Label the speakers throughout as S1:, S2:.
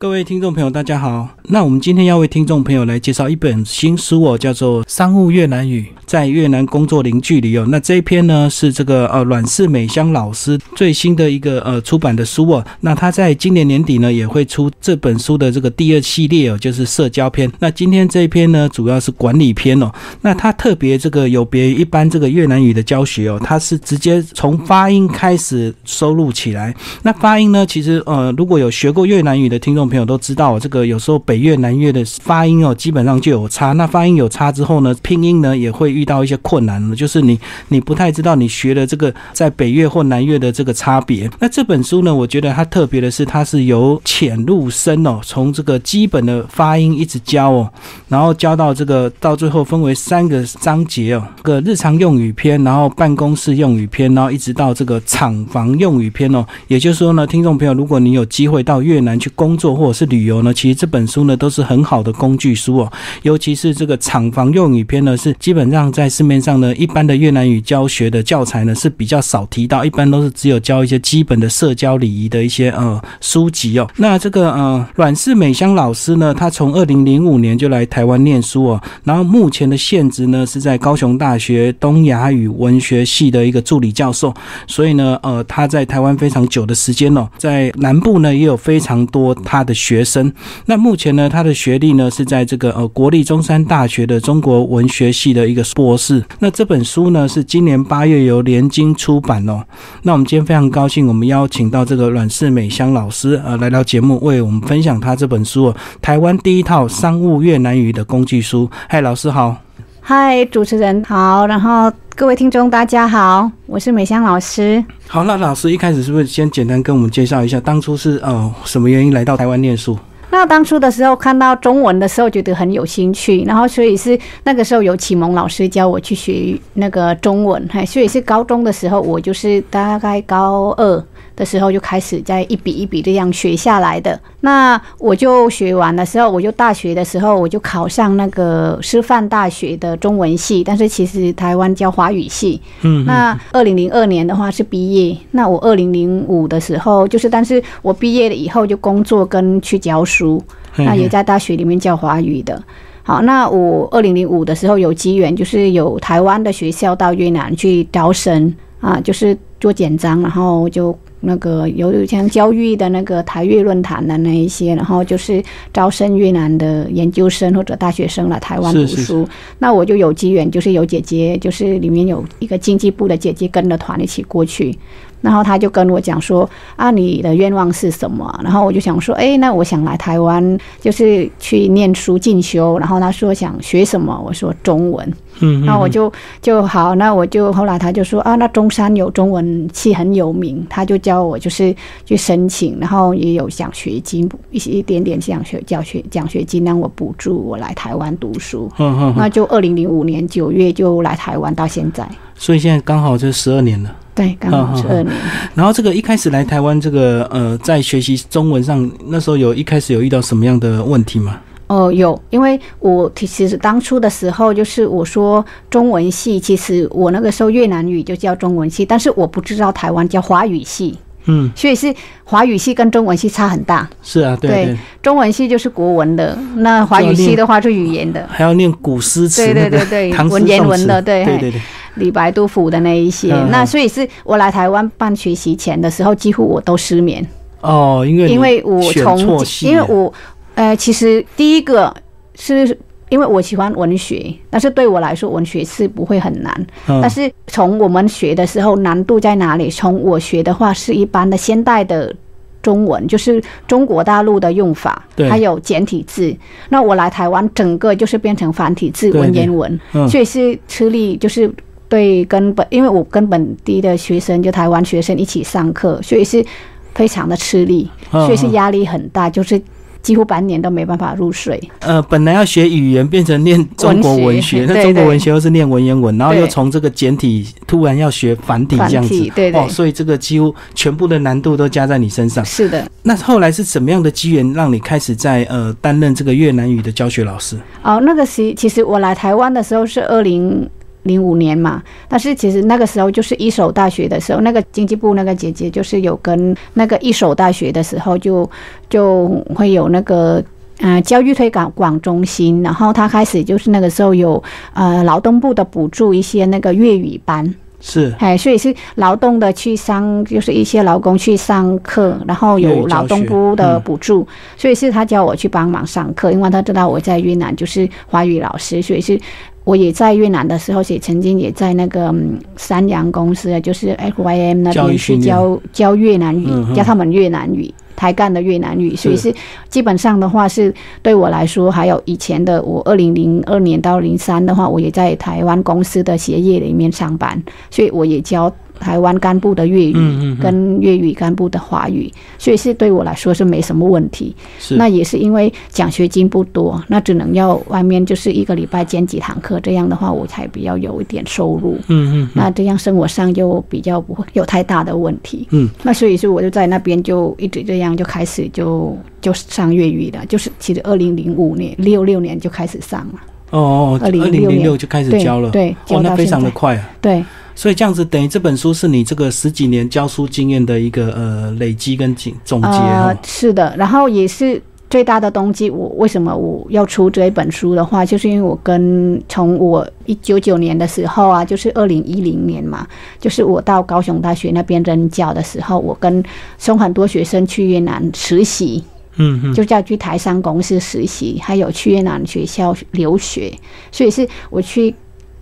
S1: 各位听众朋友，大家好。那我们今天要为听众朋友来介绍一本新书哦，叫做《商务越南语在越南工作零距离》哦。那这一篇呢是这个呃阮氏美香老师最新的一个呃出版的书哦。那他在今年年底呢也会出这本书的这个第二系列哦，就是社交篇。那今天这一篇呢主要是管理篇哦。那他特别这个有别于一般这个越南语的教学哦，它是直接从发音开始收录起来。那发音呢，其实呃如果有学过越南语的听众。朋友都知道，这个有时候北越南越的发音哦，基本上就有差。那发音有差之后呢，拼音呢也会遇到一些困难，就是你你不太知道你学的这个在北越或南越的这个差别。那这本书呢，我觉得它特别的是，它是由浅入深哦，从这个基本的发音一直教哦，然后教到这个到最后分为三个章节哦，个日常用语篇，然后办公室用语篇，然后一直到这个厂房用语篇哦。也就是说呢，听众朋友，如果你有机会到越南去工作，或者是旅游呢，其实这本书呢都是很好的工具书哦。尤其是这个厂房用语篇呢，是基本上在市面上呢，一般的越南语教学的教材呢是比较少提到，一般都是只有教一些基本的社交礼仪的一些呃书籍哦。那这个呃阮氏美香老师呢，他从二零零五年就来台湾念书哦，然后目前的现职呢是在高雄大学东亚语文学系的一个助理教授，所以呢呃他在台湾非常久的时间哦，在南部呢也有非常多他。的学生，那目前呢，他的学历呢是在这个呃国立中山大学的中国文学系的一个博士。那这本书呢是今年八月由联经出版哦。那我们今天非常高兴，我们邀请到这个阮氏美香老师呃来到节目，为我们分享他这本书哦，台湾第一套商务越南语的工具书。嗨，老师好。
S2: 嗨，主持人好，然后各位听众大家好，我是美香老师。
S1: 好，那老师一开始是不是先简单跟我们介绍一下，当初是呃什么原因来到台湾念书？
S2: 那当初的时候看到中文的时候，觉得很有兴趣，然后所以是那个时候有启蒙老师教我去学那个中文，嘿，所以是高中的时候，我就是大概高二。的时候就开始在一笔一笔这样学下来的。那我就学完的时候，我就大学的时候我就考上那个师范大学的中文系，但是其实台湾教华语系。嗯。那二零零二年的话是毕业。那我二零零五的时候就是，但是我毕业了以后就工作跟去教书，那也在大学里面教华语的。好，那我二零零五的时候有机缘，就是有台湾的学校到越南去招生啊，就是做简章，然后就。那个有像教育的那个台越论坛的那一些，然后就是招生越南的研究生或者大学生来台湾读书。那我就有机缘，就是有姐姐，就是里面有一个经济部的姐姐跟着团一起过去。然后她就跟我讲说：“啊，你的愿望是什么？”然后我就想说：“哎，那我想来台湾，就是去念书进修。”然后她说：“想学什么？”我说：“中文。”嗯，那我就就好。那我就后来他就说：“啊，那中山有中文系很有名。”他就教我就是去申请，然后也有奖学金，一些一点点奖学教学奖学金让我补助我来台湾读书。嗯嗯，那就二零零五年九月就来台湾到现在。
S1: 所以现在刚好就十二年了。
S2: 对，刚好十二年。
S1: 然后这个一开始来台湾，这个呃，在学习中文上，那时候有一开始有遇到什么样的问题吗？
S2: 哦，有，因为我其实当初的时候，就是我说中文系，其实我那个时候越南语就叫中文系，但是我不知道台湾叫华语系。嗯，所以是华语系跟中文系差很大。
S1: 是啊，对，
S2: 中文系就是国文的，那华语系的话是语言的，
S1: 还要念古诗词，
S2: 对对对对，文言文的，对对对。李白、杜甫的那一些，那所以是我来台湾办学习前的时候，几乎我都失眠。
S1: 哦，因为
S2: 因为我从因为我呃，其实第一个是因为我喜欢文学，但是对我来说文学是不会很难。但是从我们学的时候难度在哪里？从我学的话是一般的现代的中文，就是中国大陆的用法，还有简体字。那我来台湾，整个就是变成繁体字文言文，所以是吃力，就是。对，根本因为我跟本地的学生，就台湾学生一起上课，所以是非常的吃力，所以是压力很大，就是几乎半年都没办法入睡。
S1: 呃，本来要学语言，变成念中国文学，那中国文学又是念文言文，然后又从这个简体突然要学繁体这样子，
S2: 对对，
S1: 所以这个几乎全部的难度都加在你身上。
S2: 是的。
S1: 那后来是什么样的机缘让你开始在呃担任这个越南语的教学老师？
S2: 哦，那个时其实我来台湾的时候是二零。零五年嘛，但是其实那个时候就是一所大学的时候，那个经济部那个姐姐就是有跟那个一所大学的时候就就会有那个。呃，教育推广广中心，然后他开始就是那个时候有呃劳动部的补助一些那个粤语班，
S1: 是，
S2: 哎，所以是劳动的去上，就是一些劳工去上课，然后有劳动部的补助，所以是他叫我去帮忙上课，因为他知道我在越南就是华语老师，所以是我也在越南的时候，也曾经也在那个三洋公司，就是 F Y M 那边去教教越南语，教他们越南语。台干的越南语，所以是基本上的话是对我来说，还有以前的我二零零二年到零三的话，我也在台湾公司的协业里面上班，所以我也教。台湾干部的粤语跟粤语干部的华语，所以是对我来说是没什么问题。那也是因为奖学金不多，那只能要外面就是一个礼拜兼几堂课，这样的话我才比较有一点收入。
S1: 嗯嗯。
S2: 那这样生活上就比较不会有太大的问题。
S1: 嗯。
S2: 那所以说我就在那边就一直这样就开始就就上粤语了，就是其实二零零五年六六年就开始上了。
S1: 哦哦，二零零六就开始教了。
S2: 对，
S1: 哦，那非常的快啊。
S2: 对。
S1: 所以这样子等于这本书是你这个十几年教书经验的一个呃累积跟总总结
S2: 呃，是的，然后也是最大的动机。我为什么我要出这一本书的话，就是因为我跟从我一九九年的时候啊，就是二零一零年嘛，就是我到高雄大学那边任教的时候，我跟送很多学生去越南实习，
S1: 嗯嗯，
S2: 就叫去台商公司实习，还有去越南学校留学，所以是我去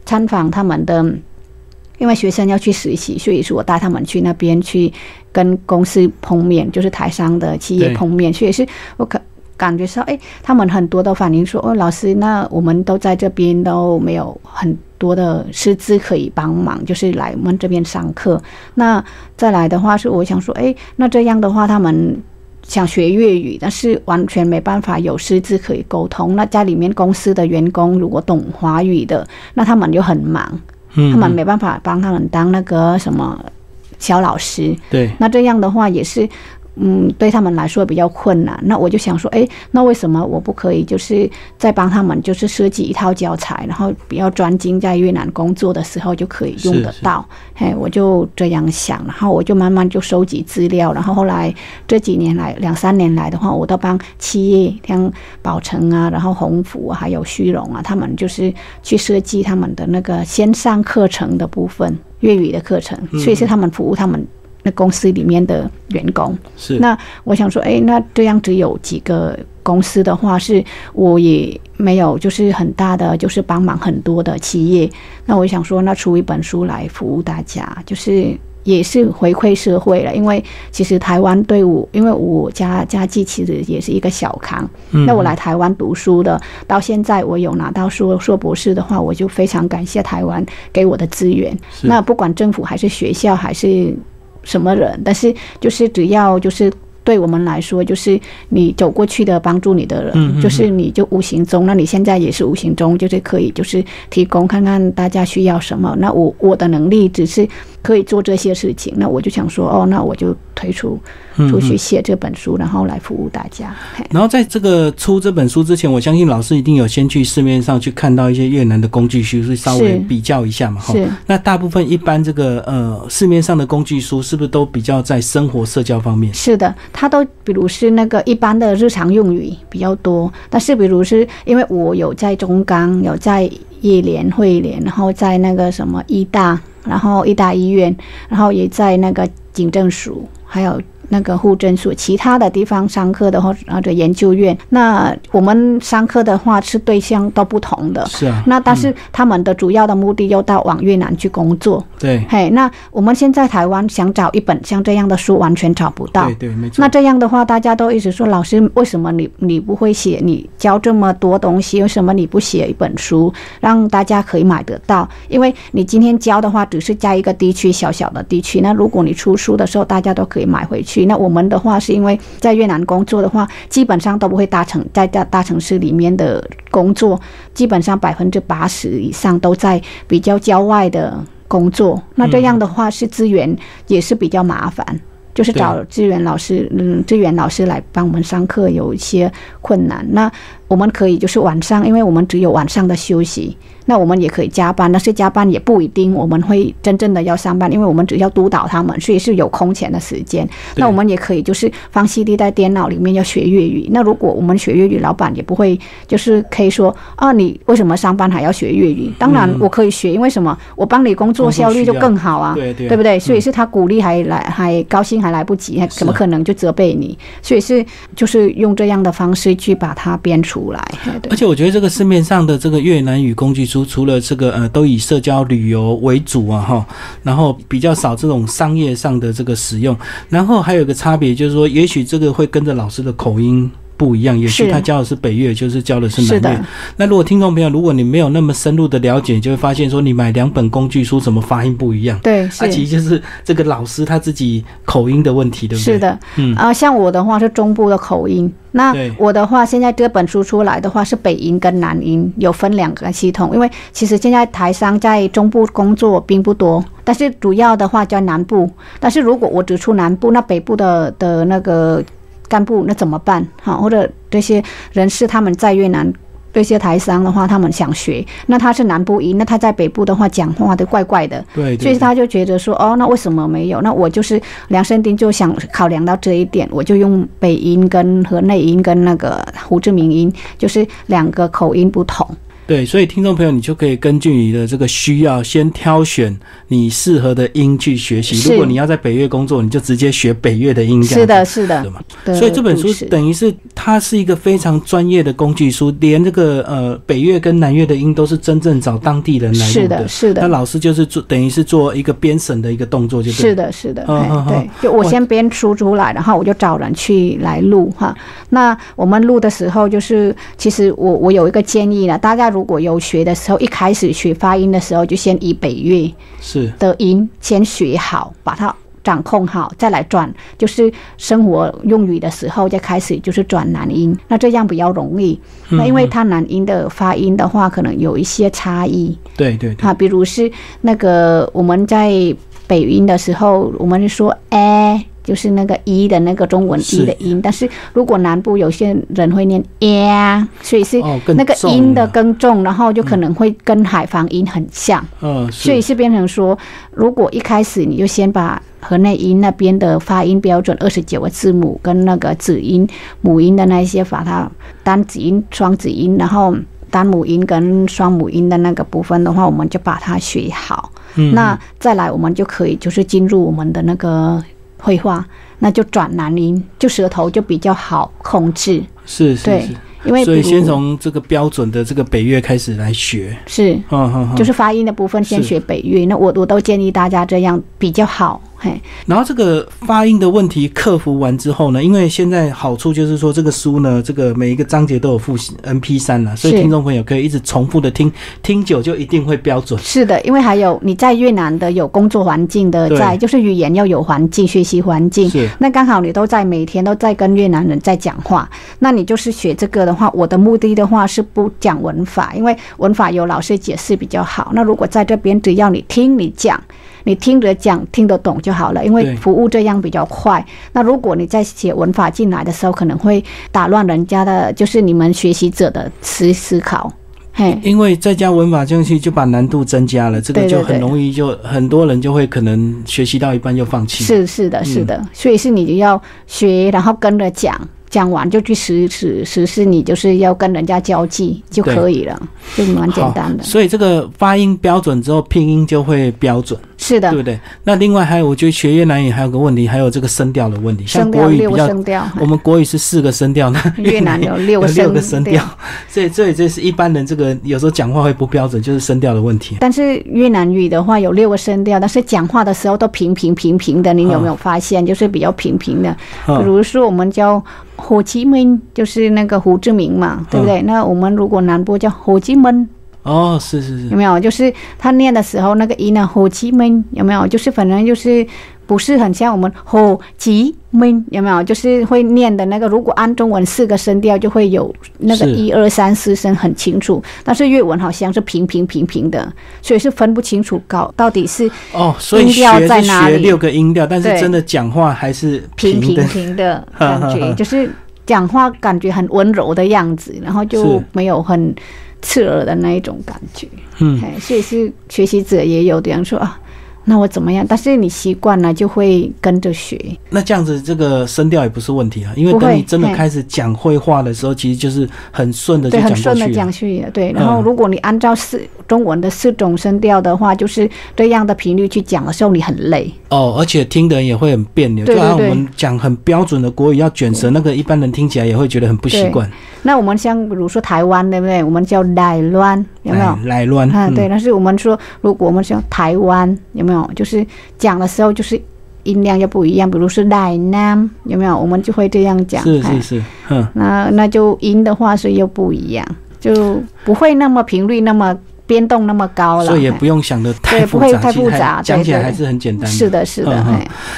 S2: 参访他们的。因为学生要去实习，所以说我带他们去那边去跟公司碰面，就是台商的企业碰面。所以是我感感觉说，哎，他们很多都反映说，哦，老师，那我们都在这边都没有很多的师资可以帮忙，就是来我们这边上课。那再来的话是，我想说，哎，那这样的话，他们想学粤语，但是完全没办法有师资可以沟通。那家里面公司的员工如果懂华语的，那他们就很忙。他们没办法帮他们当那个什么小老师，
S1: 对，
S2: 那这样的话也是。嗯，对他们来说比较困难。那我就想说，哎，那为什么我不可以就是再帮他们，就是设计一套教材，然后比较专精，在越南工作的时候就可以用得到。嘿，我就这样想，然后我就慢慢就收集资料，然后后来这几年来两三年来的话，我都帮企业像宝成啊，然后鸿福还有虚荣啊，他们就是去设计他们的那个线上课程的部分，粤语的课程，所以是他们服务他们。那公司里面的员工
S1: 是
S2: 那，我想说，哎，那这样只有几个公司的话，是我也没有，就是很大的，就是帮忙很多的企业。那我想说，那出一本书来服务大家，就是也是回馈社会了。因为其实台湾队伍，因为我家家计其实也是一个小康。那我来台湾读书的，到现在我有拿到硕硕博士的话，我就非常感谢台湾给我的资源。那不管政府还是学校还是。什么人？但是就是只要就是对我们来说，就是你走过去的帮助你的人，就是你就无形中，那你现在也是无形中，就是可以就是提供看看大家需要什么。那我我的能力只是。可以做这些事情，那我就想说，哦，那我就推出出去写这本书，然后来服务大家。
S1: 然后在这个出这本书之前，我相信老师一定有先去市面上去看到一些越南的工具书，是稍微比较一下嘛。
S2: 是。
S1: 那大部分一般这个呃市面上的工具书，是不是都比较在生活社交方面？
S2: 是的，它都比如是那个一般的日常用语比较多，但是比如是因为我有在中钢，有在一联汇联，然后在那个什么医大。然后医大医院，然后也在那个警政署，还有。那个护诊所，其他的地方上课的或或者研究院，那我们上课的话是对象都不同的。
S1: 是啊。
S2: 那但是他们的主要的目的又到往越南去工作。
S1: 对。
S2: 嘿，那我们现在台湾想找一本像这样的书，完全找不到。
S1: 对对，没错。
S2: 那这样的话，大家都一直说老师，为什么你你不会写？你教这么多东西，为什么你不写一本书，让大家可以买得到？因为你今天教的话，只是在一个地区小小的地区。那如果你出书的时候，大家都可以买回去。那我们的话是因为在越南工作的话，基本上都不会大城在大大城市里面的工作，基本上百分之八十以上都在比较郊外的工作。那这样的话是资源也是比较麻烦，就是找资源老师，嗯，资源老师来帮我们上课有一些困难。那我们可以就是晚上，因为我们只有晚上的休息，那我们也可以加班，但是加班也不一定我们会真正的要上班，因为我们只要督导他们，所以是有空闲的时间。那我们也可以就是放 CD 在电脑里面要学粤语。那如果我们学粤语，老板也不会就是可以说啊，你为什么上班还要学粤语？当然我可以学，因为什么？我帮你工作效率就更好啊，
S1: 对对
S2: 对不对？所以是他鼓励还来还高兴还来不及，还怎么可能就责备你？所以是就是用这样的方式去把它编出来。
S1: 而且我觉得这个市面上的这个越南语工具书，除了这个呃都以社交旅游为主啊哈，然后比较少这种商业上的这个使用，然后还有一个差别就是说，也许这个会跟着老师的口音。不一样，也许他教的是北越，就是教的是
S2: 是
S1: 南越。，那如果听众朋友，如果你没有那么深入的了解，你就会发现说，你买两本工具书，怎么发音不一样？
S2: 对，
S1: 那、
S2: 是
S1: 其实就是这个老师他自己口音的问题，对不对？
S2: 是，的，
S1: 嗯
S2: 啊、像我的话是中部的口音，那我的话现在这本书出来的话是北音跟南音有分两个系统，因为其实现在台商在中部工作并不多，但是主要的话在南部，但是如果我只出南部，那北部的的那个干部那怎么办？哈，或者这些人士他们在越南。这些台商的话，他们想学，那他是南部音，那他在北部的话讲话都怪怪的，
S1: 对对
S2: 所以他就觉得说，哦，那为什么没有？那我就是梁生丁就想考量到这一点，我就用北音跟和内音跟那个胡志明音，就是两个口音不同。
S1: 对，所以听众朋友，你就可以根据你的这个需要，先挑选你适合的音去学习。如果你要在北越工作，你就直接学北越的音，这样
S2: 是的，是的
S1: 对，嘛所以这本书等于是它是一个非常专业的工具书，连这个呃北越跟南越的音都是真正找当地人来录
S2: 是的，是的。
S1: 那老师就是做等于是做一个编审的一个动作，就。
S2: 是的，是的，
S1: 嗯
S2: 对，就我先编出出来，然后我就找人去来录哈。那我们录的时候，就是其实我我有一个建议呢，大家如果有学的时候，一开始学发音的时候，就先以北越
S1: 是
S2: 的音先学好，把它掌控好，再来转，就是生活用语的时候再开始就是转南音，那这样比较容易。
S1: 嗯
S2: 那因为它南音的发音的话，可能有一些差异
S1: 对对对，
S2: 啊，比如是那个我们在北音的时候，我们说哎。就是那个一的那个中文
S1: 是
S2: 一的音，但是如果南部有些人会念呀，所以是那个音的
S1: 了
S2: 更重，然后就可能会跟海防音很像。
S1: 嗯，
S2: 所以是变成说，如果一开始你就先把河内音那边的发音标准二十九个字母跟那个子音、母音的那一些，把它单子音、双子音，然后单母音跟双母音的那个部分的话，我们就把它学好。
S1: 嗯
S2: 那再来，我们就可以就是进入我们的那个绘画，那就转南音，就舌头就比较好控制。
S1: 是是是，
S2: 因为
S1: 所以先从这个标准的这个北越开始来学。
S2: 是
S1: 嗯嗯嗯。
S2: 就是发音的部分先学北越，那我我都建议大家这样比较好。嘿，
S1: 然后这个发音的问题克服完之后呢，因为现在好处就是说这个书呢，这个每一个章节都有复习 N P 三了，所以听众朋友可以一直重复的听，听久就一定会标准。
S2: 是的，因为还有你在越南的有工作环境的
S1: 对
S2: 在，就是语言要有环境，学习环境。
S1: 是
S2: 那刚好你都在每天都在跟越南人在讲话，那你就是学这个的话，我的目的的话是不讲文法，因为文法有老师解释比较好。那如果在这边只要你听你讲，你听着讲听得懂就好了，因为服务这样比较快。那如果你在写文法进来的时候，可能会打乱人家的，就是你们学习者的思思考。嘿，
S1: 因为再加文法进去，就把难度增加了，这个就很容易就很多人就会可能学习到一半就放弃。
S2: 是是的，是的，所以是你就要学，然后跟着讲，讲完就去实实实施，你就是要跟人家交际就可以了，就蛮简单的。
S1: 所以这个发音标准之后，拼音就会标准，
S2: 是的
S1: 对，不对？那另外还有，我觉得学越南语还有个问题，还有这个声调的问题。像
S2: 声调六
S1: 国语比较，
S2: 个声调，
S1: 我们国语是四个声调，那
S2: 越南有六个
S1: 有六个
S2: 声
S1: 声调，所以所以这是一般人这个有时候讲话会不标准，就是声调的问题。
S2: 但是越南语的话有六个声调，但是讲话的时候都平平平平的，你有没有发现？就是比较平平的。比
S1: 嗯，
S2: 如说我们叫胡志明，就是那个胡志明嘛，对不对？那我们如果南部叫胡志明，
S1: 哦，是是是
S2: 有，没有？就是他念的时候那个音呢，火鸡们有没有？就是反正就是不是很像我们火鸡们有没有？就是会念的那个，如果按中文四个声调就会有那个一二三四声很清楚，但是粤文好像是平平平平的，所以是分不清楚高到底是
S1: 哦，所以
S2: 音调在哪里
S1: 学六个音调，但是真的讲话还是
S2: 平平
S1: 平的。
S2: 感觉，就是讲话感觉很温柔的样子，然后就没有很刺耳的那一种感觉。
S1: 嗯，
S2: 哎，所以是学习者也有这样说啊。那我怎么样？但是你习惯了，就会跟着学。
S1: 那这样子，这个声调也不是问题啊，因为等你真的开始讲会话的时候，其实就是很顺的就，讲
S2: 顺的。讲去了。对，然后
S1: 嗯
S2: 如果你按照四中文的四种声调的话，就是这样的频率去讲的时候，你很累。
S1: 哦，而且听的人也会很别扭，
S2: 对
S1: 就好像我们讲很标准的国语要卷舌，那个一般人听起来也会觉得很不习惯。
S2: 那我们像比如说台湾，对不对？我们叫来乱，有没有？
S1: 来来乱？
S2: 啊，
S1: 嗯
S2: 对，但是我们说，如果我们说台湾，有没有？就是讲的时候，就是音量要不一样，比如是来南，有没有？我们就会这样讲。哎
S1: 是是是，嗯，
S2: 那那就音的话是又不一样，就不会那么频率那么变动那么高了。哎
S1: 所以也不用想的太复杂，
S2: 不会太复杂对对
S1: 讲起来还是很简单。
S2: 是。的，是的，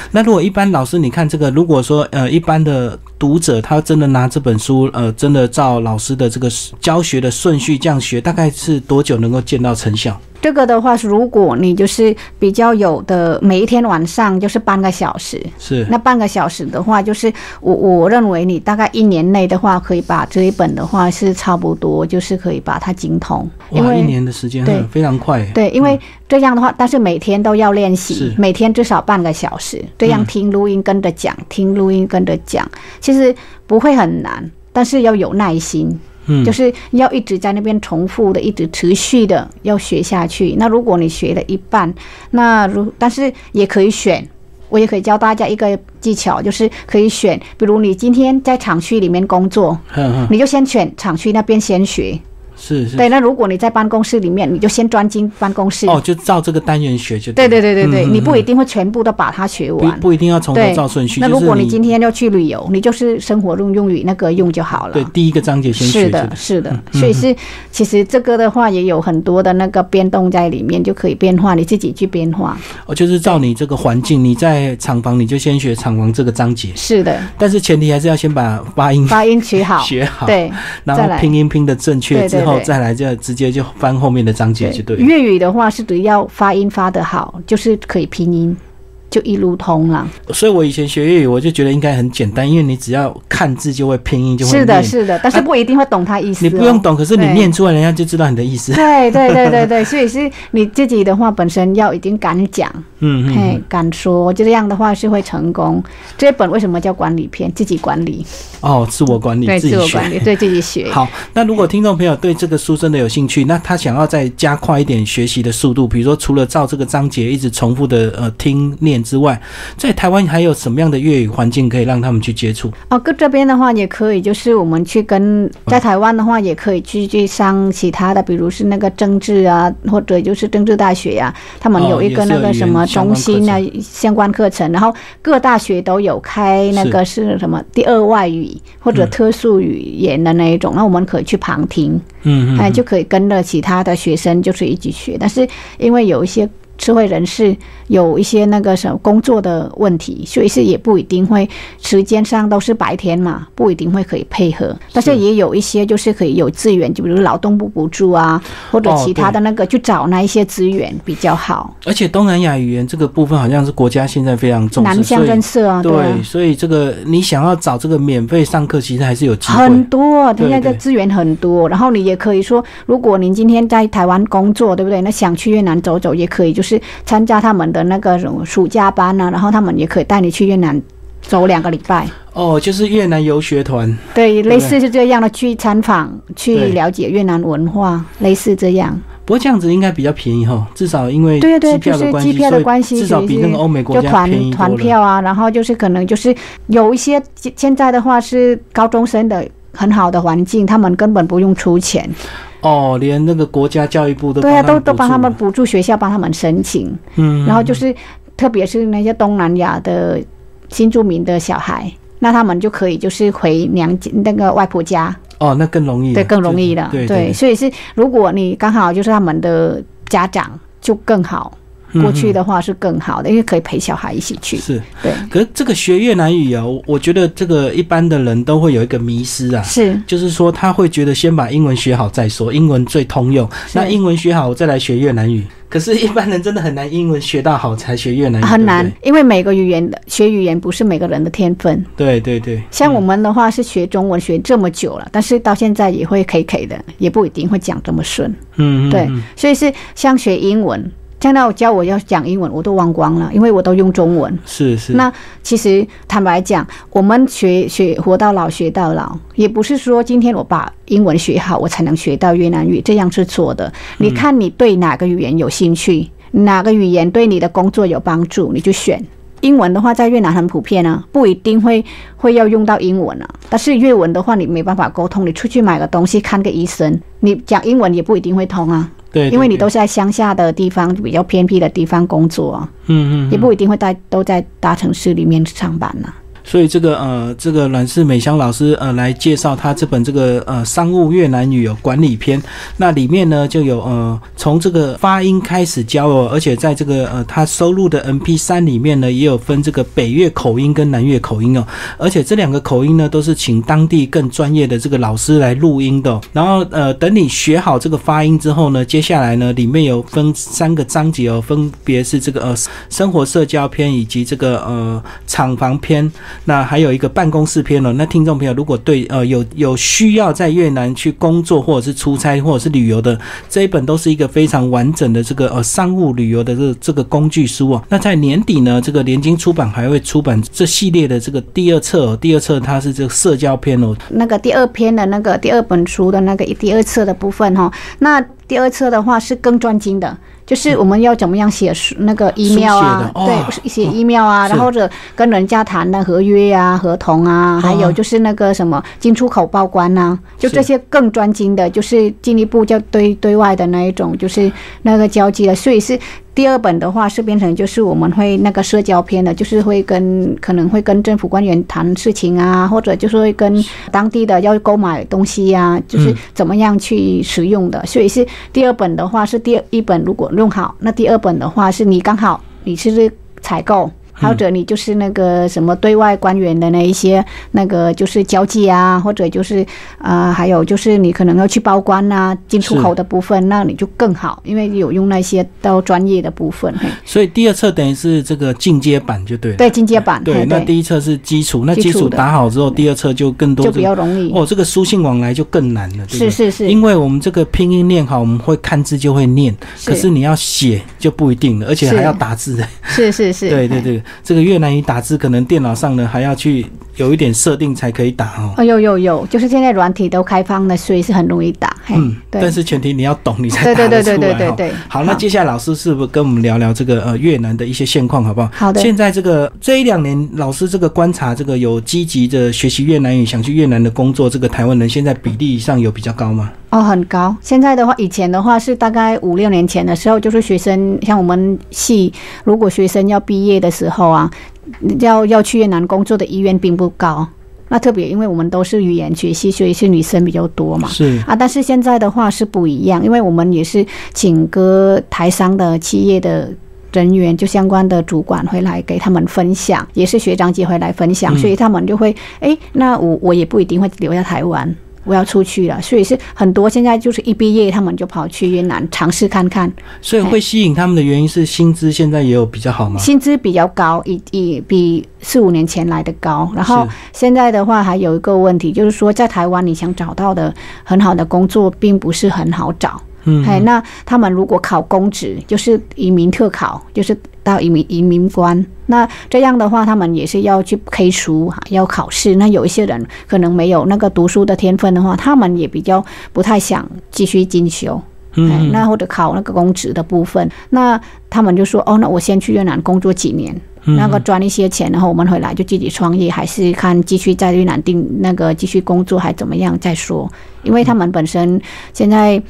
S1: 那如果一般老师，你看这个，如果说呃一般的读者他真的拿这本书，呃，真的照老师的这个教学的顺序这样学，大概是多久能够见到成效？
S2: 这个的话是，如果你就是比较有的，每一天晚上就是半个小时，
S1: 是
S2: 那半个小时的话，就是我我认为你大概一年内的话，可以把这一本的话是差不多，就是可以把它精通，因
S1: 哇，一。年的时间，
S2: 对
S1: 嗯非常快。
S2: 对，因为这样的话，但是每天都要练习，每天至少半个小时，这样
S1: 嗯
S2: 听录音跟着讲，听录音跟着讲，其实不会很难，但是要有耐心。
S1: 嗯，
S2: 就是要一直在那边重复的，一直持续的要学下去。那如果你学了一半，那如但是也可以选，我也可以教大家一个技巧，就是可以选，比如你今天在厂区里面工作，
S1: 哼哼，
S2: 你就先选厂区那边先学。
S1: 是是。
S2: 对，那如果你在办公室里面，你就先专精办公室。
S1: 哦，就照这个单元学就
S2: 对
S1: 对。
S2: 对对对对，
S1: 嗯嗯
S2: 你不一定会全部都把它学完。
S1: 不一定要从头照顺序。
S2: 那如果你今天要去旅游，你就是生活用用语那个用就好了。
S1: 对第一个章节先学
S2: 是的，是的，
S1: 嗯
S2: 所以是其实这个的话也有很多的那个变动在里面，就可以变化，你自己去变化。
S1: 哦，就是照你这个环境，你在厂房你就先学厂房这个章节，
S2: 是的，
S1: 但是前提还是要先把发音
S2: 发音取好，
S1: 学好，，
S2: 对
S1: 然后
S2: 再
S1: 拼音拼的正确之后，
S2: 对对对
S1: 再来就直接就翻后面的章节就对了。
S2: 粤语的话是只要发音发得好，就是可以拼音，就一路通了。
S1: 所以我以前学粤语，我就觉得应该很简单，因为你只要看字就会拼音就会
S2: 是的，是的，但是不一定会懂它意思、哦
S1: 你不用。懂，可是你念出来，人家就知道你的意思。
S2: 对对对对对，所以是你自己的话，本身要已经敢讲，
S1: 嗯嗯
S2: 嘿，敢说，就这样的话是会成功。这本为什么叫管理篇？自己管理，
S1: 哦，自我管理，
S2: 对，
S1: 自己学
S2: 自我管理，对自己学。
S1: 好，那如果听众朋友对这个书真的有兴趣，那他想要再加快一点学习的速度，比如说除了照这个章节一直重复的呃听念之外，在台湾还有什么样的粤语环境可以让他们去接触？
S2: 哦，搁这边的话也可以，就是我们去跟在台湾的话，也可以去去上其他的，比如是那个政治啊，或者就是政治大学呀、他们有一个那个什么中心啊
S1: 课
S2: 相关课程，然后各大学都有开那个是什么第二外语或者
S1: 嗯。
S2: 特殊语言的那一种，那我们可以去旁听，
S1: 嗯嗯，
S2: 哎，就可以跟着其他的学生就是一起学，但是因为有一些。社会人士有一些那个什么工作的问题，所以是也不一定会时间上都是白天嘛，不一定会可以配合。但是也有一些就是可以有资源，就比如劳动部补助啊，或者
S1: 哦
S2: 其他的那个去找那一些资源比较好。
S1: 而且东南亚语言这个部分好像是国家现在非常重视，
S2: 南向
S1: 所以
S2: 政策啊，对啊
S1: 对，所以这个你想要找这个免费上课，其实还是有机
S2: 很。多，
S1: 对
S2: 现在的资源很多。然后你也可以说，如果您今天在台湾工作，对不对？那想去越南走走也可以，就是参加他们的那个什么暑假班啊，然后他们也可以带你去越南走两个礼拜。
S1: 哦，就是越南游学团，
S2: 对，类似是这样的，去参访，去了解越南文化，类似这样。
S1: 不过这样子应该比较便宜哈，至少因为
S2: 对对，
S1: 机
S2: 就是机票的关系，
S1: 至少比那个欧美国家便宜
S2: 团
S1: 多了。
S2: 团票啊，然后就是可能就是有一些现在的话是高中生的很好的环境，他们根本不用出钱，
S1: 哦，连那个国家教育部都
S2: 对啊，都都帮他们
S1: 补
S2: 补助学校帮他们申请，
S1: 嗯，
S2: 然后就是特别是那些东南亚的新住民的小孩。那他们就可以就是回娘家那个外婆家，
S1: 哦，那更容易，
S2: 对，更容易了。
S1: 对对，
S2: 所以是如果你刚好就是他们的家长，就更好。过去的话是更好的，因为可以陪小孩一起去。
S1: 是，
S2: 对，
S1: 可是这个学越南语啊，我我觉得这个一般的人都会有一个迷失啊，
S2: 是
S1: 就是说他会觉得先把英文学好再说，英文最通用，那英文学好我再来学越南语。可是，一般人真的很难英文学到好才学越南语，
S2: 很难，因为每个语言的学语言不是每个人的天分。
S1: 对对对，
S2: 像我们的话是学中文学这么久了，但是到现在也会 K K 的，也不一定会讲这么顺。
S1: 嗯，
S2: 对，所以是像学英文。现在我教我要讲英文，我都忘光了，因为我都用中文。
S1: 是是。
S2: 那其实坦白讲，我们学学活到老学到老，也不是说今天我把英文学好，我才能学到越南语，这样是错的。你看你对哪个语言有兴趣，哪个语言对你的工作有帮助，你就选。英文的话，在越南很普遍啊，不一定会会要用到英文啊。但是越文的话，你没办法沟通，你出去买个东西，看个医生，你讲英文也不一定会通啊。
S1: 对，
S2: 因为你都是在乡下的地方，比较偏僻的地方工作，
S1: 嗯嗯，
S2: 也不一定会在都在大城市里面上班呢。
S1: 所以这个呃，这个阮氏美香老师呃来介绍他这本这个呃商务越南语有管理篇，那里面呢就有呃从这个发音开始教哦，而且在这个呃他收录的 M P 三里面呢也有分这个北越口音跟南越口音哦，而且这两个口音呢都是请当地更专业的这个老师来录音的。然后呃等你学好这个发音之后呢，接下来呢里面有分三个章节哦，分别是这个呃生活社交篇以及这个呃厂房篇。那还有一个办公室篇了。那听众朋友，如果对呃有有需要在越南去工作或者是出差或者是旅游的，这一本都是一个非常完整的这个呃商务旅游的这这个工具书哦。那在年底呢，这个联经出版还会出版这系列的这个第二册哦。第二册它是这个社交篇哦。
S2: 那个第二篇的那个第二本书的那个第二册的部分哈，那第二册的话是更专精的。就是我们要怎么样写那个 email 啊？对，写 email 啊，然后或者跟人家谈的合约啊、合同啊，还有就是那个什么进出口报关呐，就这些更专精的，就是进一步叫对对外的那一种，就是那个交际的，所以是。第二本的话是变成就是我们会那个社交篇的，就是会跟可能会跟政府官员谈事情啊，或者就是会跟当地的要购买东西呀，就是怎么样去使用的。所以是第二本的话是第一本，如果弄好，那第二本的话是你刚好你是采购。或者你就是那个什么对外官员的那一些那个就是交际啊，或者就是啊，还有就是你可能要去报关呐，进出口的部分，那你就更好，因为有用那些到专业的部分。
S1: 所以第二册等于是这个进阶版就对了。
S2: 对，进阶版。
S1: 对，那第一册是基础，那基础打好之后，第二册就更多，
S2: 就比较容易。
S1: 哦，这个书信往来就更难了。
S2: 是是是。
S1: 因为我们这个拼音念好，我们会看字就会念，可是你要写就不一定了，而且还要打字。
S2: 是是是。
S1: 对对 对。这个越南语打字可能电脑上呢还要去有一点设定才可以打哦。
S2: 哦，有有有，就是现在软体都开放了，所以是很容易打。嗯，
S1: 但是前提你要懂，你才打得出来对对对。好，那接下来老师是不是跟我们聊聊这个呃越南的一些现况，好不好？
S2: 好的。
S1: 现在这个这一两年，老师这个观察，这个有积极的学习越南语，想去越南的工作，这个台湾人现在比例上有比较高吗？
S2: 哦，很高。现在的话，以前的话是大概五六年前的时候，就是学生像我们系，如果学生要毕业的时候啊，要要去越南工作的意愿并不高。那特别因为我们都是语言学系，所以是女生比较多嘛。
S1: 是
S2: 啊，但是现在的话是不一样，因为我们也是请个台商的企业的人员，就相关的主管会来给他们分享，也是学长姐会来分享，所以他们就会哎，那我我也不一定会留在台湾。我要出去了，所以是很多现在就是一毕业他们就跑去越南尝试看看。
S1: 所以会吸引他们的原因是薪资现在也有比较好吗？
S2: 薪资比较高，以以比四五年前来的高。然后现在的话还有一个问题，就是说在台湾你想找到的很好的工作并不是很好找。
S1: 嗯，
S2: 哎，那他们如果考公职，就是移民特考，就是到移民移民官。那这样的话，他们也是要去 K 书哈，要考试。那有一些人可能没有那个读书的天分的话，他们也比较不太想继续进修。
S1: 嗯，
S2: 那或者考那个公职的部分，那他们就说哦，那我先去越南工作几年，那个赚一些钱，然后我们回来就自己创业，还是看继续在越南定那个继续工作还怎么样再说。因为他们本身现在。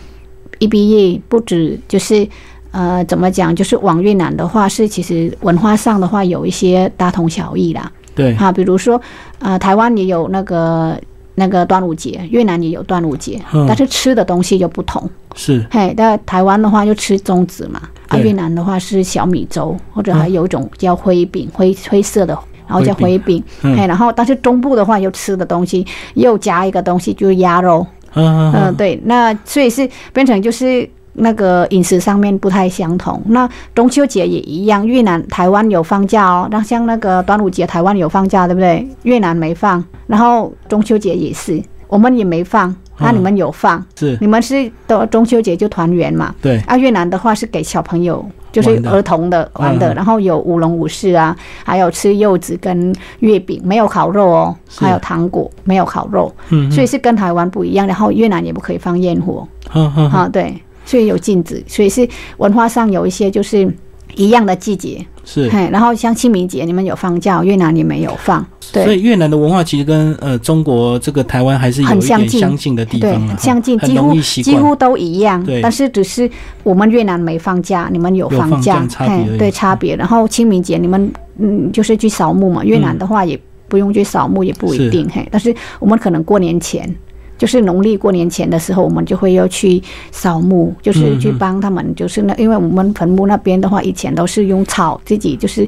S2: 一毕业不止就是，呃，怎么讲？就是往越南的话，是其实文化上的话有一些大同小异啦。
S1: 对，
S2: 哈，比如说，呃，台湾也有那个那个端午节，越南也有端午节，
S1: 嗯
S2: 但是吃的东西就不同。
S1: 是
S2: 嘿，那台湾的话就吃粽子嘛，啊，越南的话是小米粥，或者还有一种叫灰饼，灰灰色的。然后叫
S1: 灰
S2: 灰饼，
S1: 嗯
S2: 嘿，然后但是中部的话又吃的东西又加一个东西就是鸭肉，
S1: 嗯嗯，
S2: 对，那所以是变成就是那个饮食上面不太相同。那中秋节也一样，越南、台湾有放假哦，那像那个端午节台湾有放假，对不对？越南没放，然后中秋节也是，我们也没放，那
S1: 嗯
S2: 你们有放？
S1: 是。
S2: 你们是都中秋节就团圆嘛？
S1: 对，
S2: 啊，越南的话是给小朋友，就是儿童的玩的，
S1: 嗯。
S2: 然后有舞龙舞狮啊，还有吃柚子跟月饼，没有烤肉哦，还有糖果，没有烤肉，
S1: 嗯，
S2: 所以是跟台湾不一样。然后越南也不可以放焰火。
S1: 嗯嗯嗯。
S2: 啊，对，所以有禁止，所以是文化上有一些就是一样的季节，
S1: 是。
S2: 嘿，然后像清明节你们有放假，越南也没有放，对。
S1: 所以越南的文化其实跟呃中国这个台湾还是有一
S2: 很相近
S1: 点相近的地
S2: 对
S1: 方啊，，
S2: 相近，
S1: 很
S2: 几乎。几乎都一样
S1: 对，
S2: 但是只是我们越南没放假，你们有
S1: 有放
S2: 放假嘿对差别。然后清明节你们嗯就是去扫墓嘛，越南的话也不用去扫墓，也不一定嘿。但是我们可能过年前。就是农历过年前的时候，我们就会要去扫墓，就是去帮他们，就是那，因为我们坟墓那边的话，以前都是用草自己就是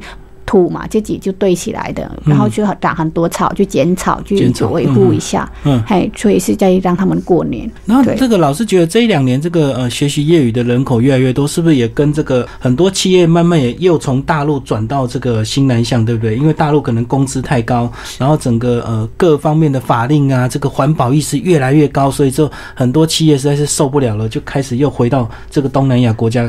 S2: 土嘛，自己就堆起来的，然后就长很多草，去剪草，去维护一下，
S1: 嗯，
S2: 嘿，所以是在让他们过年。
S1: 然后这个老师觉得这一两年这个呃学习粤语的人口越来越多，是不是也跟这个很多企业慢慢也又从大陆转到这个新南向，对不对？因为大陆可能工资太高，然后整个呃各方面的法令啊，这个环保意识越来越高，所以就很多企业实在是受不了了，就开始又回到这个东南亚国家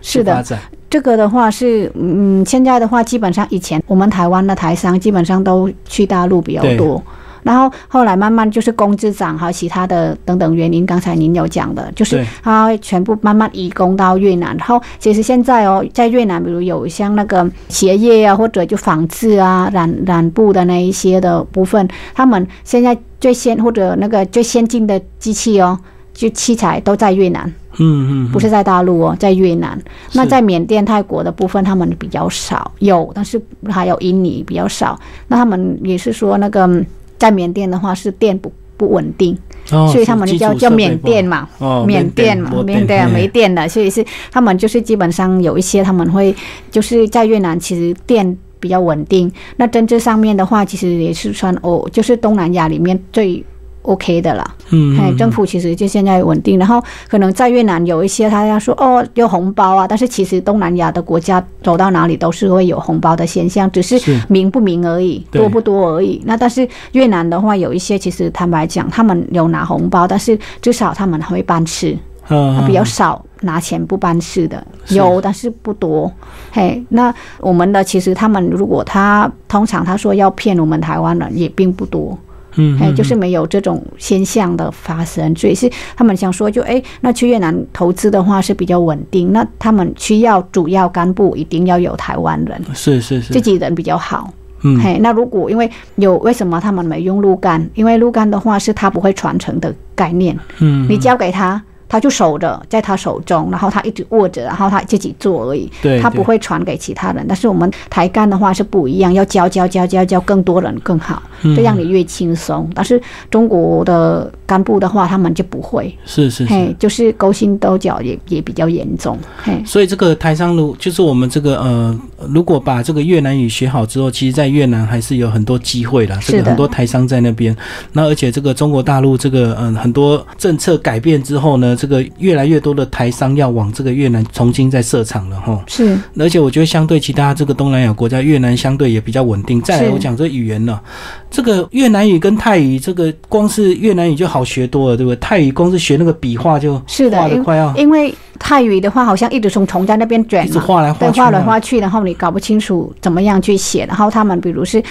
S1: 去
S2: 是的
S1: 发，展。
S2: 这个的话是，嗯，现在的话，基本上以前我们台湾的台商基本上都去大陆比较多，然后后来慢慢就是工资涨，还有其他的等等原因，刚才您有讲的，就是
S1: 对
S2: 它会全部慢慢移工到越南。然后其实现在哦，在越南，比如有像那个鞋业啊，或者就纺织啊、染染布的那一些的部分，他们现在最先或者那个最先进的机器哦，就器材都在越南。
S1: 嗯嗯，
S2: 不是在大陆哦，在越南。那在缅甸、泰国的部分，他们比较少，有，但是还有印尼比较少。那他们也是说，那个嗯在缅甸的话是电不不稳定，
S1: 哦
S2: 所以他们就叫叫缅甸
S1: 嘛。
S2: 嘛。
S1: 哦，
S2: 缅甸嘛，缅甸没电了，所以是他们就是基本上有一些他们会就是在越南其实电比较稳定。那政治上面的话，其实也是算哦，就是东南亚里面最 OK 的啦。
S1: 嗯，
S2: 哎，
S1: 嗯
S2: 政府其实就现在稳定，然后可能在越南有一些他要说哦有红包啊，但是其实东南亚的国家走到哪里都是会有红包的现象，只是
S1: 是
S2: 明不明而已，多不多而已。那但是越南的话，有一些其实坦白讲，他们有拿红包，但是至少他们会办事，
S1: 嗯
S2: 啊比较少拿钱不办事的，有但是不多。嘿，那我们的其实他们如果他通常他说要骗我们台湾人，也并不多。
S1: 嗯，
S2: 哎，
S1: 嗯
S2: 就是没有这种现象的发生，所以是他们想说就，哎，那去越南投资的话是比较稳定，那他们需要主要干部一定要有台湾人，
S1: 是是是，
S2: 自己人比较好。
S1: 嗯
S2: 嘿，那如果因为有为什么他们没用鹿干？因为鹿干的话是他不会传承的概念，
S1: 嗯，
S2: 你交给他。他就守着在他手中，然后他一直握着，然后他自己做而已，
S1: 对对
S2: 他不会传给其他人。但是我们台干的话是不一样，要教教教教教更多人更好，
S1: 嗯
S2: 这样你越轻松。但是中国的干部的话，他们就不会，
S1: 是是是。
S2: 嘿，就是勾心斗角也也比较严重，嘿，
S1: 所以这个台商如就是我们这个呃，如果把这个越南语学好之后，其实在越南还是有很多机会啦。这
S2: 是的
S1: 个很多台商在那边，那而且这个中国大陆这个嗯、很多政策改变之后呢，这个越来越多的台商要往这个越南重新再设厂了哈。
S2: 是
S1: 而且我觉得相对其他这个东南亚国家，越南相对也比较稳定。再来我讲这语言呢，这个越南语跟泰语，这个光是越南语就好学多了，对不对？泰语光是学那个笔画就是
S2: 的，因
S1: 画的快要
S2: 因为泰语的话，好像一直从虫在那边卷
S1: 一直
S2: 嘛，
S1: 画来画去，
S2: 画来画去，然后你搞不清楚怎么样去写。然后他们比如是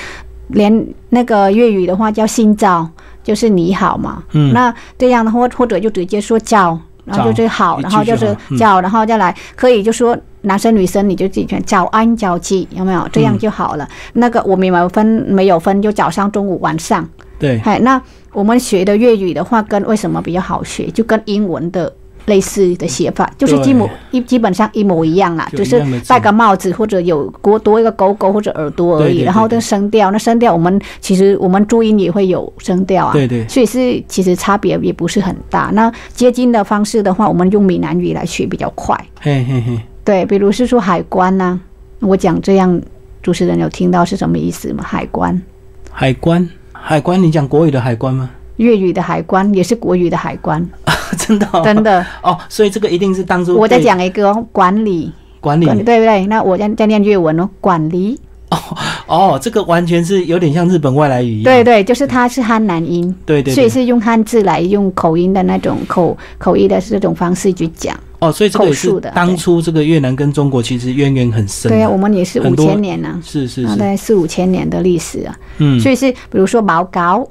S2: 连那个粤语的话叫“新照”，就是你好嘛。
S1: 嗯
S2: 那这样的话，或者就直接说“叫”，然后就是好，然后就是叫，然后再来可以就说男生女生你就自己选早安早起，有没有？这样就好了。那个我们没有分没有分，就早上、中午、晚上。
S1: 对，
S2: 哎，那我们学的粤语的话，跟为什么比较好学，就跟英文的类似的写法，就是
S1: 对
S2: 基模一基本上一模一样啦，只是
S1: 就一样的字
S2: 戴个帽子或者有多多一个勾勾或者耳朵而已。然后这声调，那声调我们其实我们注音也会有声调啊，
S1: 对对
S2: 所以是其实差别也不是很大。那接近的方式的话，我们用闽南语来学比较快。
S1: 嘿嘿嘿，
S2: 对，比如是说海关呐、我讲这样，主持人有听到是什么意思吗？海关，
S1: 海关，海关，你讲国语的海关吗？
S2: 粤语的海关也是国语的海关，
S1: 真的、哦，
S2: 真的。
S1: 哦，所以这个一定是当初
S2: 我在讲一个哦管理，
S1: 管理。
S2: 对不对？那我在在念粤文哦，管理，
S1: 哦 哦，这个完全是有点像日本外来语一样。
S2: 对对，就是它是汉南音，
S1: 对对对，
S2: 所以是用汉字来用口音的那种口口译的这种方式去讲。
S1: 哦，所以这个也是当初这个越南跟中国其实渊源很深、
S2: 对啊，我们也是五千年呢、啊，
S1: 是是是，
S2: 大概四五千年的历史啊，
S1: 嗯，
S2: 所以是比如说报告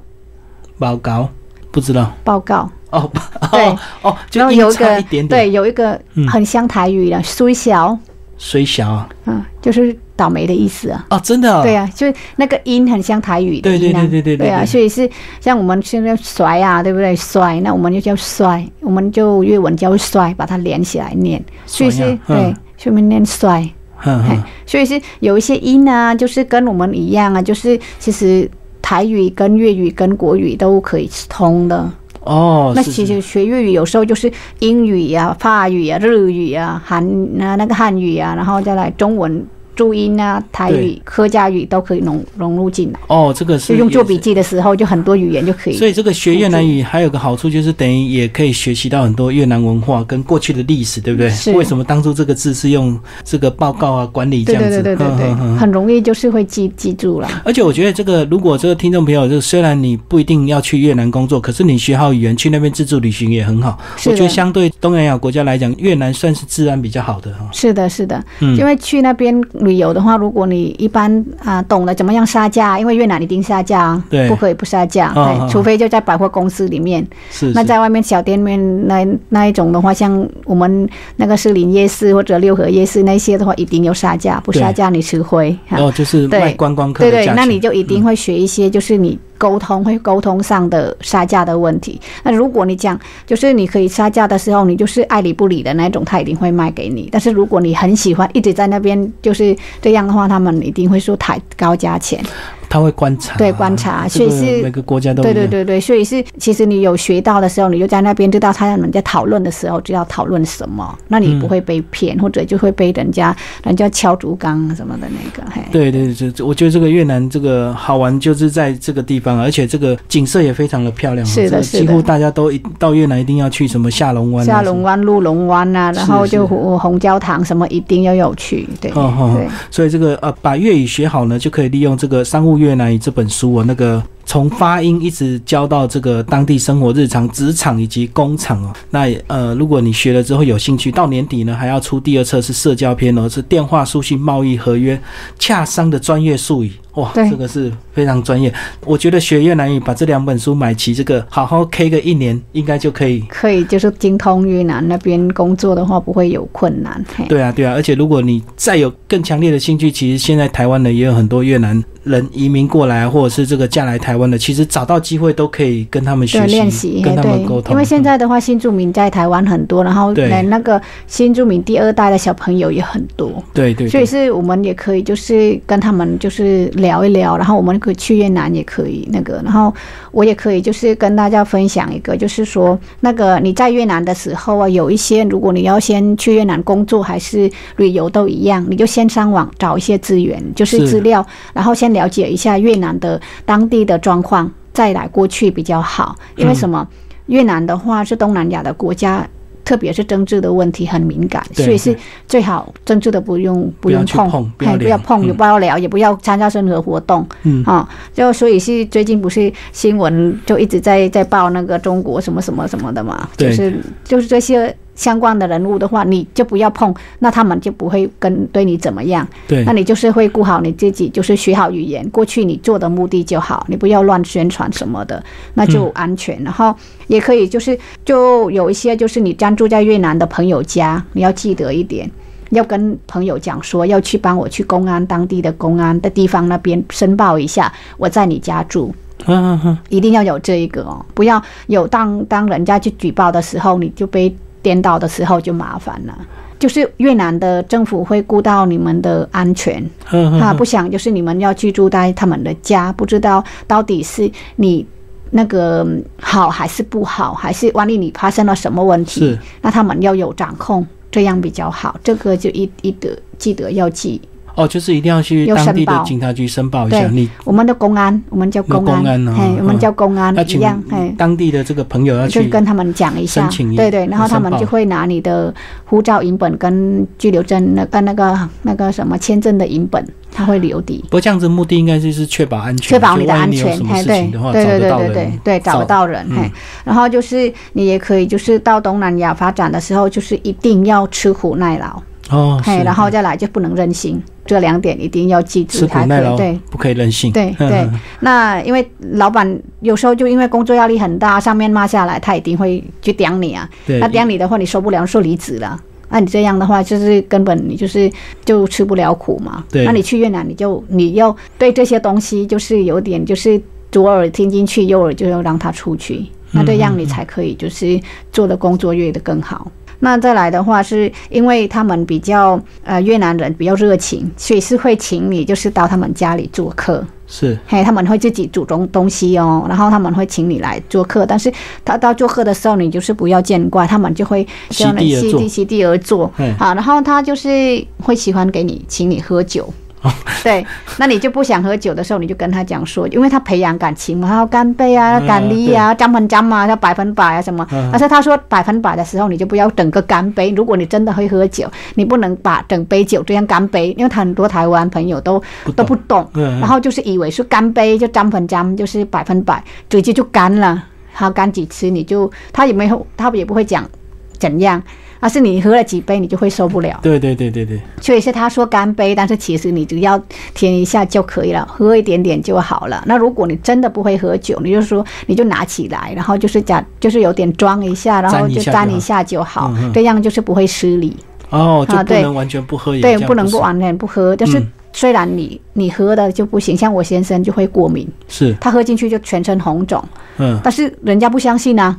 S1: 报告？不知道。
S2: 报告，
S1: 哦
S2: 对
S1: 哦哦，就
S2: 有
S1: 音
S2: 一个
S1: 差一点点，
S2: 对，有一个
S1: 嗯。
S2: 很像台语的“虽小。
S1: 虽小。啊”，
S2: 嗯，就是倒霉的意思啊。
S1: 哦，真的、哦，
S2: 对啊，就是那个音很像台语的
S1: 对对对对对对
S2: 啊，所以是像我们现在甩啊，对不对？甩，那我们就叫甩，我们就粤文叫甩，把它连起来念，所以是对，所以念甩，嘿
S1: 哼哼，
S2: 所以是有一些音啊，就是跟我们一样啊，就是其实台语跟粤语跟国语都可以通的。
S1: 哦，
S2: 那其实学粤语有时候就是英语啊、法语啊、日语啊、韩那那个汉语啊，然后再来中文注音啊、台语
S1: 对、
S2: 客家语都可以融融入进来。
S1: 哦，这个是
S2: 就用做笔记的时候，就很多语言就可以。
S1: 所以这个学越南语还有个好处，就是等于也可以学习到很多越南文化跟过去的历史，对不对？
S2: 是
S1: 为什么当初这个字是用这个报告啊、管理这样子？
S2: 对对对对对很容易就是会记记住了。
S1: 而且我觉得这个，如果这个听众朋友，就虽然你不一定要去越南工作，可是你学好语言，去那边自助旅行也很好。
S2: 是
S1: 我觉得相对东南亚国家来讲，越南算是治安比较好的哈。
S2: 是的，是的，
S1: 嗯
S2: 因为去那边旅游的话，如果你一般啊、懂得怎么样杀价，因为越南一定杀价不可以不杀价，除非就在百货公司里面。
S1: 是是
S2: 那在外面小店面那那一种的话，像我们那个士林夜市或者六合夜市那些的话，一定有杀价，不杀价你吃亏。哈
S1: 哦，就是
S2: 对
S1: 卖观光客
S2: 对对。那你就一定会学一些，就是你沟通会沟通上的杀价的问题。那如果你讲，就是你可以杀价的时候，你就是爱理不理的那种，他一定会卖给你。但是如果你很喜欢一直在那边就是这样的话，他们一定会说抬高价钱。
S1: 他会观察，
S2: 对观察所以是
S1: 每个国家都
S2: 对对对对，所以是其实你有学到的时候，你就在那边知道他们在讨论的时候知道讨论什么，那你不会被骗，或者就会被人家人家敲竹杠什么的那个。嘿，
S1: 对对对，这我觉得这个越南这个好玩，就是在这个地方，而且这个景色也非常的漂亮哦。
S2: 是的是的
S1: 几乎大家都一到越南一定要去什么下龙湾、啊。
S2: 下龙湾、鹿龙湾啊，然后就红红焦糖什么一定要有去，对
S1: 哦哦
S2: 对。
S1: 所以这个呃，把粤语学好呢，就可以利用这个《商务越南语》这本书我，那个从发音一直教到这个当地生活、日常、职场以及工厂哦。那呃，如果你学了之后有兴趣，到年底呢还要出第二册是社交篇哦，是电话、书信、贸易、合约、洽商的专业术语。哇，这个是非常专业。我觉得学越南语，把这两本书买齐，这个好好 K 个一年，应该就可以
S2: 可以就是精通越南那边工作的话，不会有困难。
S1: 对啊，对啊，而且如果你再有更强烈的兴趣，其实现在台湾呢也有很多越南人移民过来，或者是这个嫁来台湾的，其实找到机会都可以跟他们学，习，
S2: 练习，
S1: 跟他们沟通。
S2: 对，因为现在的话，新住民在台湾很多，然后
S1: 对
S2: 连那个新住民第二代的小朋友也很多，
S1: 对对对，
S2: 所以是我们也可以就是跟他们就是聊一聊，然后我们可以去越南也可以那个，然后我也可以就是跟大家分享一个，就是说那个你在越南的时候啊，有一些如果你要先去越南工作还是旅游都一样，你就先上网找一些资源，就是
S1: 是
S2: 资料，然后先了解一下越南的当地的状况，再来过去比较好。因为什么？越南的话是东南亚的国家。特别是政治的问题很敏感，所以是最好政治的不用
S1: 不
S2: 用碰，
S1: 不要
S2: 不要
S1: 聊
S2: 碰，也
S1: 嗯
S2: 不要聊，也不要参加任何活动。
S1: 嗯，
S2: 啊、就所以是最近不是新闻就一直在在报那个中国什么什么什么的嘛，就是就是这些相关的人物的话，你就不要碰，那他们就不会跟对你怎么样。
S1: 对
S2: 那，你就是会顾好你自己，就是学好语言，过去你做的目的就好，你不要乱宣传什么的，那就安全。然后也可以就是就有一些就是你暂住在越南的朋友家，你要记得一点。要跟朋友讲说，要去帮我去公安当地的公安的地方那边申报一下，我在你家住，
S1: 嗯嗯嗯，
S2: 一定要有这一个哦，不要有当当人家去举报的时候，你就被颠倒的时候就麻烦了。就是越南的政府会顾到你们的安全，他不想就是你们要居住在他们的家，不知道到底是你那个好还是不好，还是万一你发生了什么问题，那他们要有掌控，这样比较好。这个就一一得记得要记。
S1: 哦，就是一定要去当地的警察局申报一下。你
S2: 我们的公安，我们叫公安，哎，我们叫公安一样。哎，
S1: 当地的这个朋友要去
S2: 跟他们讲一下，对对，然后他们就会拿你的护照影本跟居留证那个那个那个什么签证的影本，他会留底。
S1: 不过这样子目的应该就是确保安全，
S2: 确保你的安全。
S1: 哎，
S2: 对对对对对对对，找不到人。嘿，然后就是你也可以，就是到东南亚发展的时候，就是一定要吃苦耐劳。
S1: 哦，
S2: 嘿，然后再来就不能任性，这两点一定要记住。对，
S1: 不可以任性。
S2: 对 对，那因为老板有时候就因为工作压力很大，上面骂下来，他一定会去刁你啊。那刁你的话，你受不了，说离职了。那你这样的话，就是根本你就是就吃不了苦嘛。
S1: 对。
S2: 那你去越南，你就你要对这些东西就是有点就是左耳听进去，右耳就要让他出去。那这样你才可以就是做的工作越的更好。那再来的话，是因为他们比较呃越南人比较热情，所以是会请你就是到他们家里做客。
S1: 是，
S2: 嘿，他们会自己煮东东西哦，然后他们会请你来做客，但是他到做客的时候，你就是不要见怪，他们就会
S1: 叫你
S2: 席地席地而坐。好，然后他就是会喜欢给你请你喝酒。对，那你就不想喝酒的时候，你就跟他讲说，因为他培养感情嘛，他要干杯啊，干力啊，张分张嘛，要百分百啊什么。但是他说百分百的时候，你就不要整个干杯。如果你真的会喝酒，你不能把整杯酒这样干杯，因为很多台湾朋友都都不懂，然后就是以为是干杯就张分张就是百分百，直接就干了。他干几次你就他也没有，他也不会讲怎样。而是你喝了几杯，你就会受不了。
S1: 对对对对对。
S2: 所以是他说干杯，但是其实你只要填一下就可以了，喝一点点就好了。那如果你真的不会喝酒，你就说你就拿起来，然后就是假就是有点装一下，然后就沾一下就好，这样就是不会失礼。
S1: 哦，就不能完全不喝。
S2: 对，不能不完全不喝。但是虽然你你喝的就不行，像我先生就会过敏，
S1: 是
S2: 他喝进去就全身红肿。嗯，但是人家不相信啊。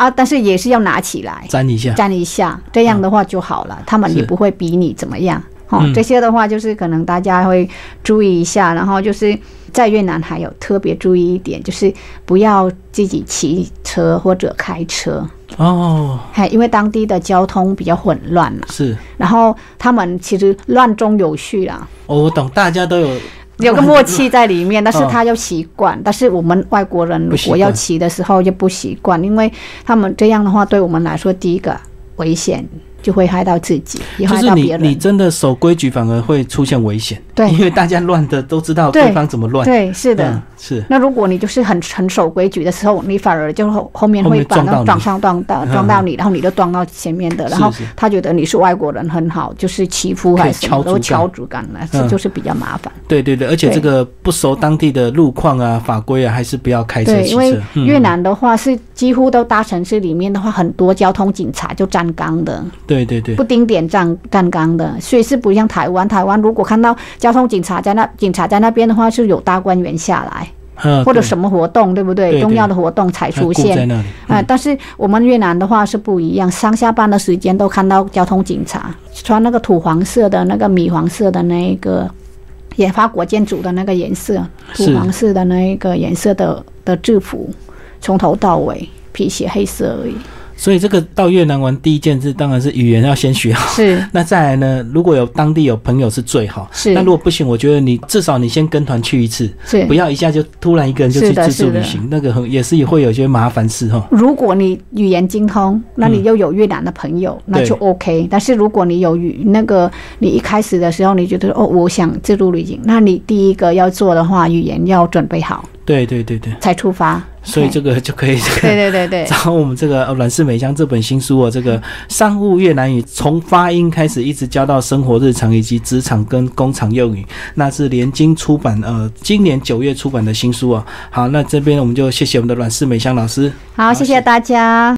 S2: 啊，但是也是要拿起来
S1: 粘一下，
S2: 粘一下，这样的话就好了。他们也不会比你怎么样。哦，这些的话就是可能大家会注意一下。然后就是在越南还有特别注意一点，就是不要自己骑车或者开车
S1: 哦。
S2: 还因为当地的交通比较混乱嘛。
S1: 是。
S2: 然后他们其实乱中有序啦。
S1: 哦，我懂，大家都有。
S2: 有个默契在里面，但是他要习惯。但是我们外国人如果要骑的时候就不习惯，因为他们这样的话对我们来说，第一个危险。就会害到自己，也害到别
S1: 人。你你真的守规矩，反而会出现危险。
S2: 对，
S1: 因为大家乱的都知道对方怎么乱。
S2: 对，是的，
S1: 是。
S2: 那如果你就是很很守规矩的时候，你反而就后后面会把那撞上撞到撞到你，然后你就撞到前面的，然后他觉得你是外国人很好，就是欺负还是什么都敲竹竿了，这就是比较麻烦。
S1: 对对对，而且这个不熟当地的路况啊、法规啊，还是不要开车。
S2: 对，因为越南的话是几乎都大城市里面的话，很多交通警察就站岗的。
S1: 对对对，
S2: 不盯点站站岗的，所以是不像台湾。台湾如果看到交通警察在那，警察在那边的话，是有大官员下来，或者什么活动，对不对？重要的活动才出现。啊，但是我们越南的话是不一样，上下班的时间都看到交通警察，穿那个土黄色的那个米黄色的那一个也发国建筑的那个颜色，土黄色的那一个颜色的的制服，从头到尾皮鞋黑色而已。
S1: 所以这个到越南玩，第一件事当然是语言要先学好。
S2: 是。
S1: 那再来呢？如果有当地有朋友是最好。
S2: 是。
S1: 那如果不行，我觉得你至少你先跟团去一次。
S2: 是。
S1: 不要一下就突然一个人就去自助旅行，那个很也是会有些麻烦事哈。
S2: 如果你语言精通，那你又有越南的朋友，那就 OK。但是如果你有语那个，你一开始的时候你觉得哦，我想自助旅行，那你第一个要做的话，语言要准备好。
S1: 对对对对。
S2: 才出发。
S1: 所以这个就可以，
S2: 对对对对，
S1: 找我们这个阮氏美香这本新书哦，这个商务越南语从发音开始一直教到生活日常以及职场跟工厂用语，那是联经出版呃今年九月出版的新书哦。好，那这边我们就谢谢我们的阮氏美香老师，
S2: 好，谢谢大家。